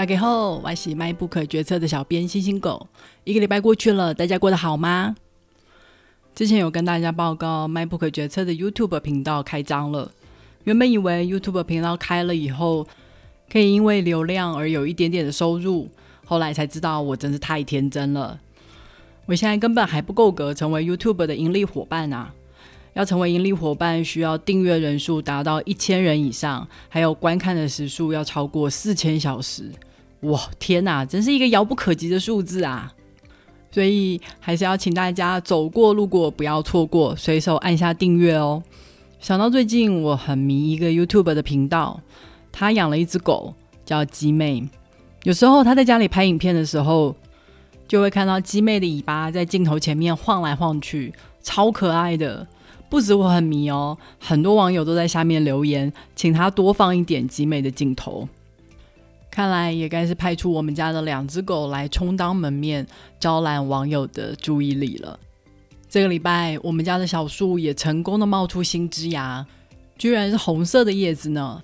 大家好，我是迈不可决策的小编星星狗。一个礼拜过去了，大家过得好吗？之前有跟大家报告，迈不可决策的 YouTube 频道开张了。原本以为 YouTube 频道开了以后，可以因为流量而有一点点的收入，后来才知道我真是太天真了。我现在根本还不够格成为 YouTube 的盈利伙伴啊！要成为盈利伙伴，需要订阅人数达到一千人以上，还有观看的时数要超过四千小时。哇，天哪，真是一个遥不可及的数字啊！所以还是要请大家走过路过不要错过，随手按下订阅哦。想到最近我很迷一个 YouTube 的频道，他养了一只狗叫鸡妹，有时候他在家里拍影片的时候，就会看到鸡妹的尾巴在镜头前面晃来晃去，超可爱的。不止我很迷哦，很多网友都在下面留言，请他多放一点鸡妹的镜头。看来也该是派出我们家的两只狗来充当门面，招揽网友的注意力了。这个礼拜，我们家的小树也成功的冒出新枝芽，居然是红色的叶子呢。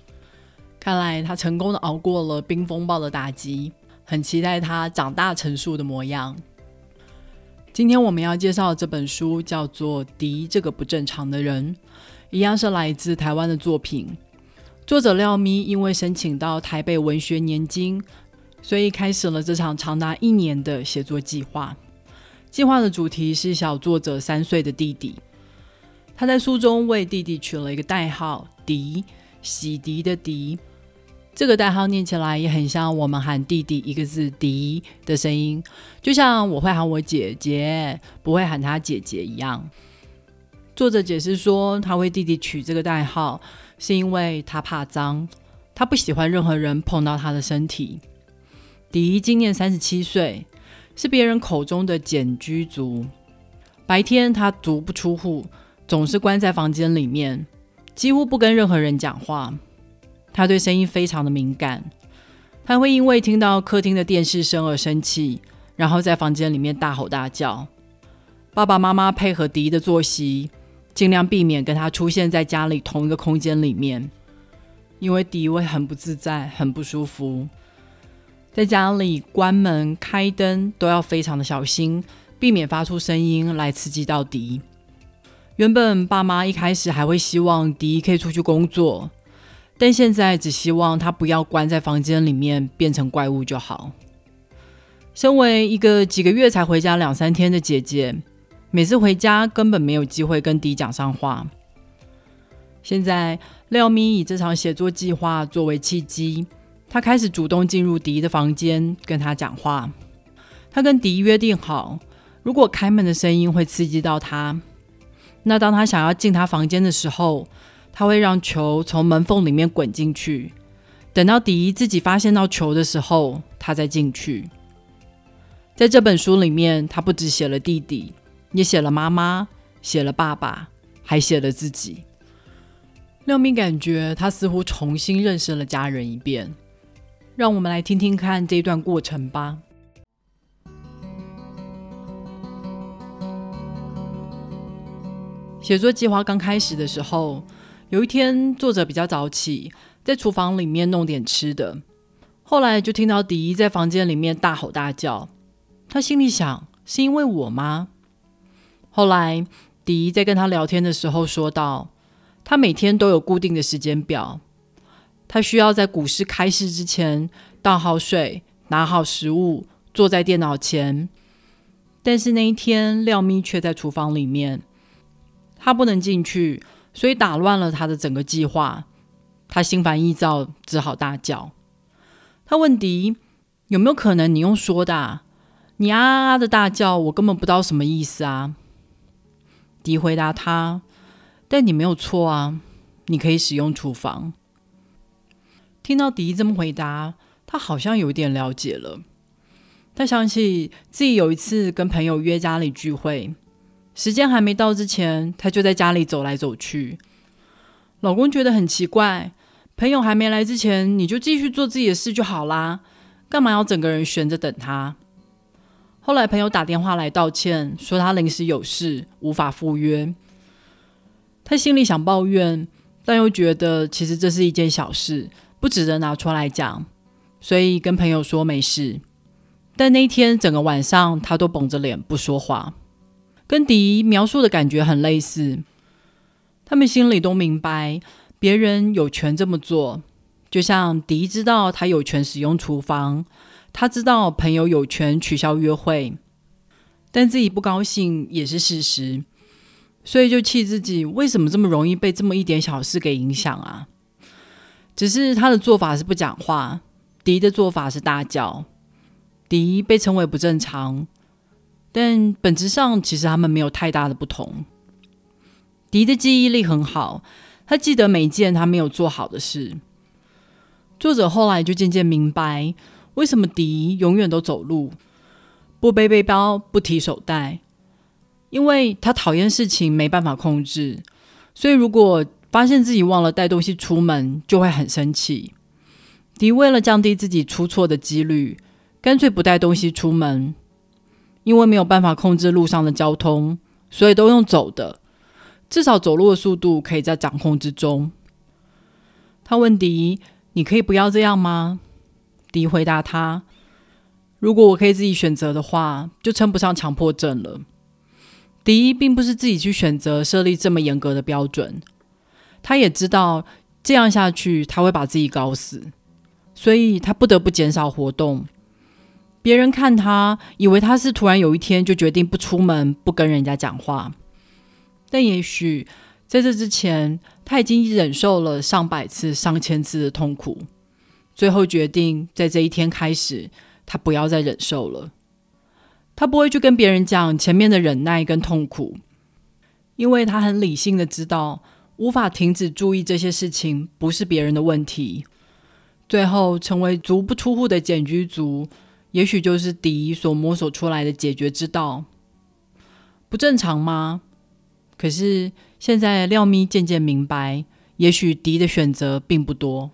看来它成功的熬过了冰风暴的打击，很期待它长大成树的模样。今天我们要介绍的这本书叫做《迪这个不正常的人》，一样是来自台湾的作品。作者廖咪因为申请到台北文学年金，所以开始了这场长达一年的写作计划。计划的主题是小作者三岁的弟弟。他在书中为弟弟取了一个代号“迪”，洗涤的“迪”。这个代号念起来也很像我们喊弟弟一个字“迪”的声音，就像我会喊我姐姐，不会喊他姐姐一样。作者解释说，他为弟弟取这个代号，是因为他怕脏，他不喜欢任何人碰到他的身体。迪今年三十七岁，是别人口中的简居族。白天他足不出户，总是关在房间里面，几乎不跟任何人讲话。他对声音非常的敏感，他会因为听到客厅的电视声而生气，然后在房间里面大吼大叫。爸爸妈妈配合迪的作息，尽量避免跟他出现在家里同一个空间里面，因为迪会很不自在、很不舒服。在家里关门、开灯都要非常的小心，避免发出声音来刺激到迪。原本爸妈一开始还会希望迪可以出去工作。但现在只希望他不要关在房间里面变成怪物就好。身为一个几个月才回家两三天的姐姐，每次回家根本没有机会跟迪讲上话。现在廖咪以这场写作计划作为契机，他开始主动进入迪的房间跟他讲话。他跟迪约定好，如果开门的声音会刺激到他，那当他想要进他房间的时候。他会让球从门缝里面滚进去，等到迪自己发现到球的时候，他再进去。在这本书里面，他不只写了弟弟，也写了妈妈，写了爸爸，还写了自己。廖明感觉他似乎重新认识了家人一遍。让我们来听听看这段过程吧。写作计划刚开始的时候。有一天，作者比较早起，在厨房里面弄点吃的。后来就听到迪在房间里面大吼大叫，他心里想：是因为我吗？后来迪在跟他聊天的时候说道：他每天都有固定的时间表，他需要在股市开市之前倒好水、拿好食物，坐在电脑前。但是那一天，廖咪却在厨房里面，他不能进去。所以打乱了他的整个计划，他心烦意躁，只好大叫。他问迪有没有可能你用说的？啊你啊啊啊的大叫，我根本不知道什么意思啊。迪回答他：但你没有错啊，你可以使用厨房。听到迪这么回答，他好像有点了解了。他想起自己有一次跟朋友约家里聚会。时间还没到之前，他就在家里走来走去。老公觉得很奇怪，朋友还没来之前，你就继续做自己的事就好啦，干嘛要整个人悬着等他？后来朋友打电话来道歉，说他临时有事无法赴约。他心里想抱怨，但又觉得其实这是一件小事，不值得拿出来讲。所以跟朋友说没事。但那天整个晚上，他都绷着脸不说话，跟迪描述的感觉很类似。他们心里都明白，别人有权这么做，就像迪知道他有权使用厨房，他知道朋友有权取消约会，但自己不高兴也是事实，所以就气自己为什么这么容易被这么一点小事给影响啊？只是他的做法是不讲话，迪的做法是大叫。迪被称为不正常，但本质上其实他们没有太大的不同。迪的记忆力很好，他记得每件他没有做好的事。作者后来就渐渐明白，为什么迪永远都走路，不背背包，不提手袋，因为他讨厌事情没办法控制，所以如果发现自己忘了带东西出门，就会很生气。迪为了降低自己出错的几率。干脆不带东西出门，因为没有办法控制路上的交通，所以都用走的。至少走路的速度可以在掌控之中。他问迪：“你可以不要这样吗？”迪回答他：“如果我可以自己选择的话，就称不上强迫症了。”迪并不是自己去选择设立这么严格的标准，他也知道这样下去他会把自己搞死，所以他不得不减少活动。别人看他，以为他是突然有一天就决定不出门、不跟人家讲话。但也许在这之前，他已经忍受了上百次、上千次的痛苦，最后决定在这一天开始，他不要再忍受了。他不会去跟别人讲前面的忍耐跟痛苦，因为他很理性的知道，无法停止注意这些事情不是别人的问题。最后成为足不出户的简居族。也许就是迪所摸索出来的解决之道，不正常吗？可是现在廖咪渐渐明白，也许迪的选择并不多。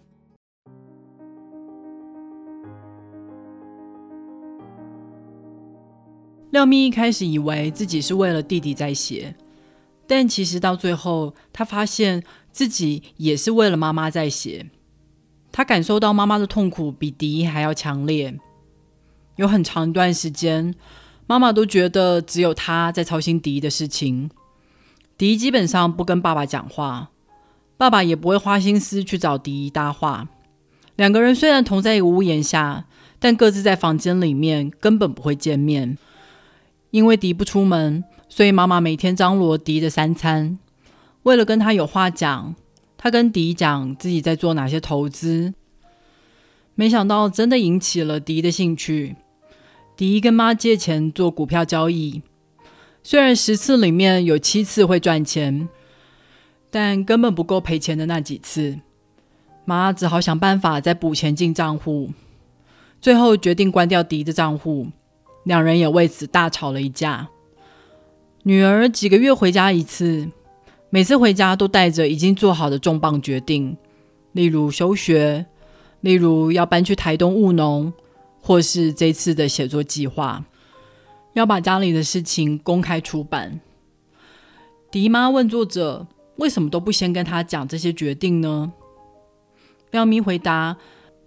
廖咪一开始以为自己是为了弟弟在写，但其实到最后，他发现自己也是为了妈妈在写。他感受到妈妈的痛苦比迪还要强烈。有很长一段时间，妈妈都觉得只有她在操心迪的事情。迪基本上不跟爸爸讲话，爸爸也不会花心思去找迪搭话。两个人虽然同在一个屋檐下，但各自在房间里面根本不会见面。因为迪不出门，所以妈妈每天张罗迪的三餐。为了跟他有话讲，他跟迪讲自己在做哪些投资。没想到真的引起了迪的兴趣。迪跟妈借钱做股票交易，虽然十次里面有七次会赚钱，但根本不够赔钱的那几次，妈只好想办法再补钱进账户。最后决定关掉迪的账户，两人也为此大吵了一架。女儿几个月回家一次，每次回家都带着已经做好的重磅决定，例如休学，例如要搬去台东务农。或是这次的写作计划，要把家里的事情公开出版。迪妈问作者：“为什么都不先跟他讲这些决定呢？”廖咪回答：“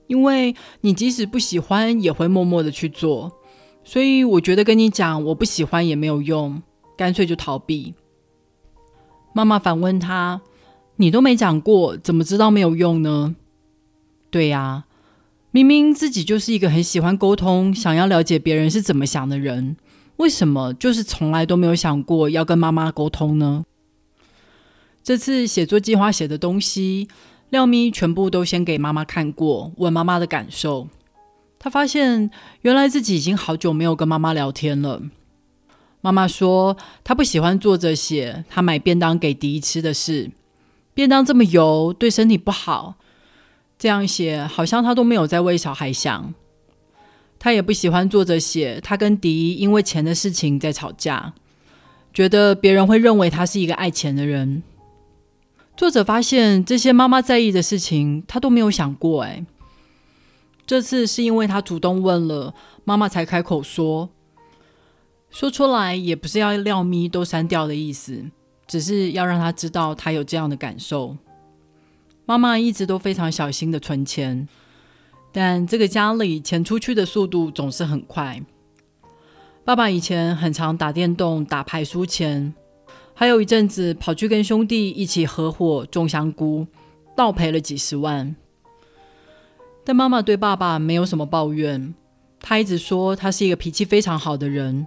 因为你即使不喜欢，也会默默的去做，所以我觉得跟你讲我不喜欢也没有用，干脆就逃避。”妈妈反问他：“你都没讲过，怎么知道没有用呢？”对呀。明明自己就是一个很喜欢沟通、想要了解别人是怎么想的人，为什么就是从来都没有想过要跟妈妈沟通呢？这次写作计划写的东西，廖咪全部都先给妈妈看过，问妈妈的感受。他发现原来自己已经好久没有跟妈妈聊天了。妈妈说，她不喜欢作者写她买便当给迪吃的事，便当这么油，对身体不好。这样写好像他都没有在为小孩想，他也不喜欢作者写他跟迪因为钱的事情在吵架，觉得别人会认为他是一个爱钱的人。作者发现这些妈妈在意的事情，他都没有想过。哎，这次是因为他主动问了，妈妈才开口说，说出来也不是要廖咪都删掉的意思，只是要让他知道他有这样的感受。妈妈一直都非常小心的存钱。但这个家里钱出去的速度总是很快。爸爸以前很常打电动、打牌输钱，还有一阵子跑去跟兄弟一起合伙种香菇，倒赔了几十万。但妈妈对爸爸没有什么抱怨，她一直说他是一个脾气非常好的人。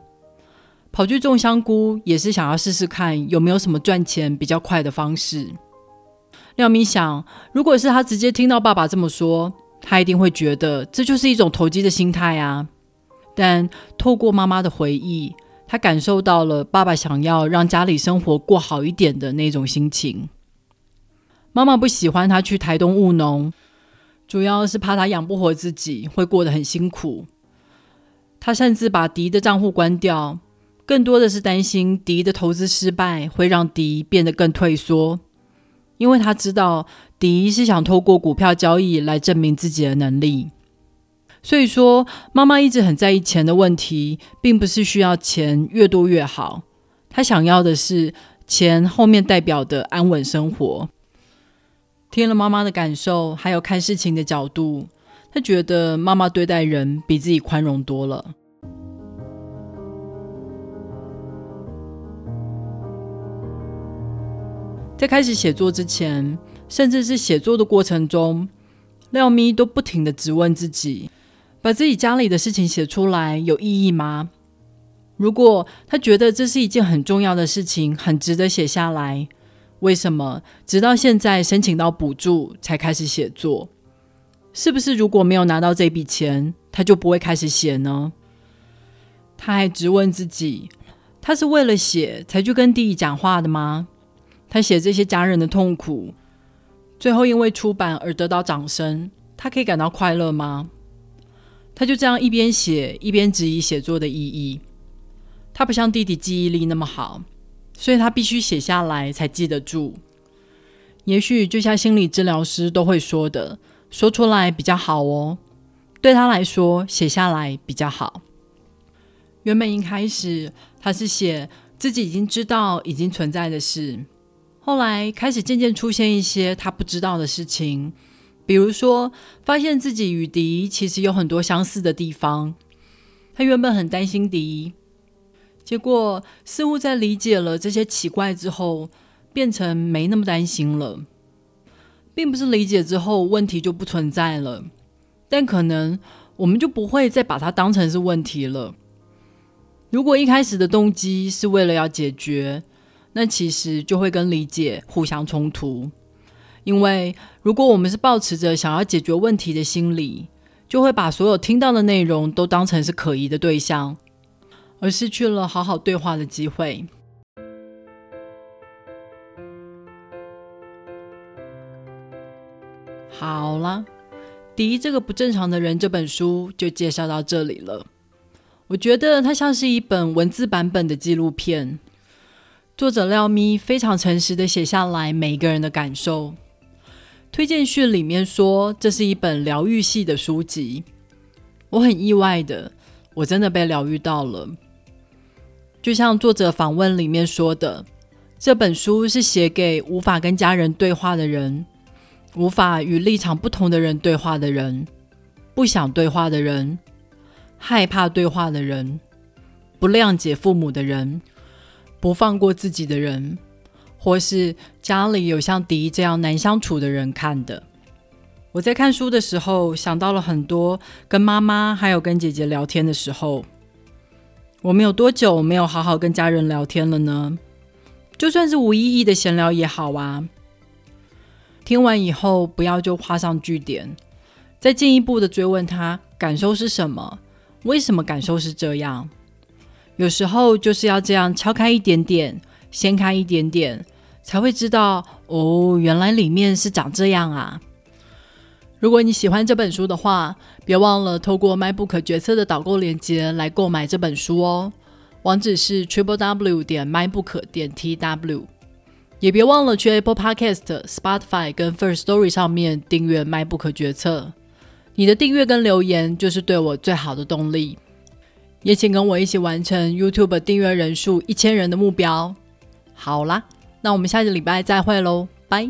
跑去种香菇也是想要试试看有没有什么赚钱比较快的方式。廖明想，如果是他直接听到爸爸这么说，他一定会觉得这就是一种投机的心态啊。但透过妈妈的回忆，他感受到了爸爸想要让家里生活过好一点的那种心情。妈妈不喜欢他去台东务农，主要是怕他养不活自己，会过得很辛苦。他甚至把迪的账户关掉，更多的是担心迪的投资失败会让迪变得更退缩，因为他知道迪是想透过股票交易来证明自己的能力。所以说，妈妈一直很在意钱的问题，并不是需要钱越多越好。她想要的是钱后面代表的安稳生活。听了妈妈的感受，还有看事情的角度，她觉得妈妈对待人比自己宽容多了。在开始写作之前，甚至是写作的过程中，廖咪都不停的质问自己。把自己家里的事情写出来有意义吗？如果他觉得这是一件很重要的事情，很值得写下来，为什么直到现在申请到补助才开始写作？是不是如果没有拿到这笔钱，他就不会开始写呢？他还质问自己：他是为了写才去跟弟弟讲话的吗？他写这些家人的痛苦，最后因为出版而得到掌声，他可以感到快乐吗？他就这样一边写一边质疑写作的意义。他不像弟弟记忆力那么好，所以他必须写下来才记得住。也许就像心理治疗师都会说的，说出来比较好哦。对他来说，写下来比较好。原本一开始他是写自己已经知道已经存在的事，后来开始渐渐出现一些他不知道的事情。比如说，发现自己与迪其实有很多相似的地方。他原本很担心迪，结果似乎在理解了这些奇怪之后，变成没那么担心了。并不是理解之后问题就不存在了，但可能我们就不会再把它当成是问题了。如果一开始的动机是为了要解决，那其实就会跟理解互相冲突。因为如果我们是抱持着想要解决问题的心理，就会把所有听到的内容都当成是可疑的对象，而失去了好好对话的机会。好了，《迪这个不正常的人》这本书就介绍到这里了。我觉得它像是一本文字版本的纪录片，作者廖咪非常诚实的写下来每一个人的感受。推荐序里面说这是一本疗愈系的书籍，我很意外的，我真的被疗愈到了。就像作者访问里面说的，这本书是写给无法跟家人对话的人，无法与立场不同的人对话的人，不想对话的人，害怕对话的人，不谅解父母的人，不放过自己的人。或是家里有像迪这样难相处的人看的。我在看书的时候想到了很多跟妈妈还有跟姐姐聊天的时候。我们有多久没有好好跟家人聊天了呢？就算是无意义的闲聊也好啊。听完以后不要就画上句点，再进一步的追问他感受是什么，为什么感受是这样？有时候就是要这样敲开一点点。掀开一点点，才会知道哦，原来里面是长这样啊！如果你喜欢这本书的话，别忘了透过 MyBook 决策的导购链接来购买这本书哦。网址是 triple w 点 mybook 点 tw，也别忘了去 Apple Podcast、Spotify 跟 First Story 上面订阅 MyBook 决策。你的订阅跟留言就是对我最好的动力。也请跟我一起完成 YouTube 订阅人数一千人的目标。好啦，那我们下个礼拜再会喽，拜。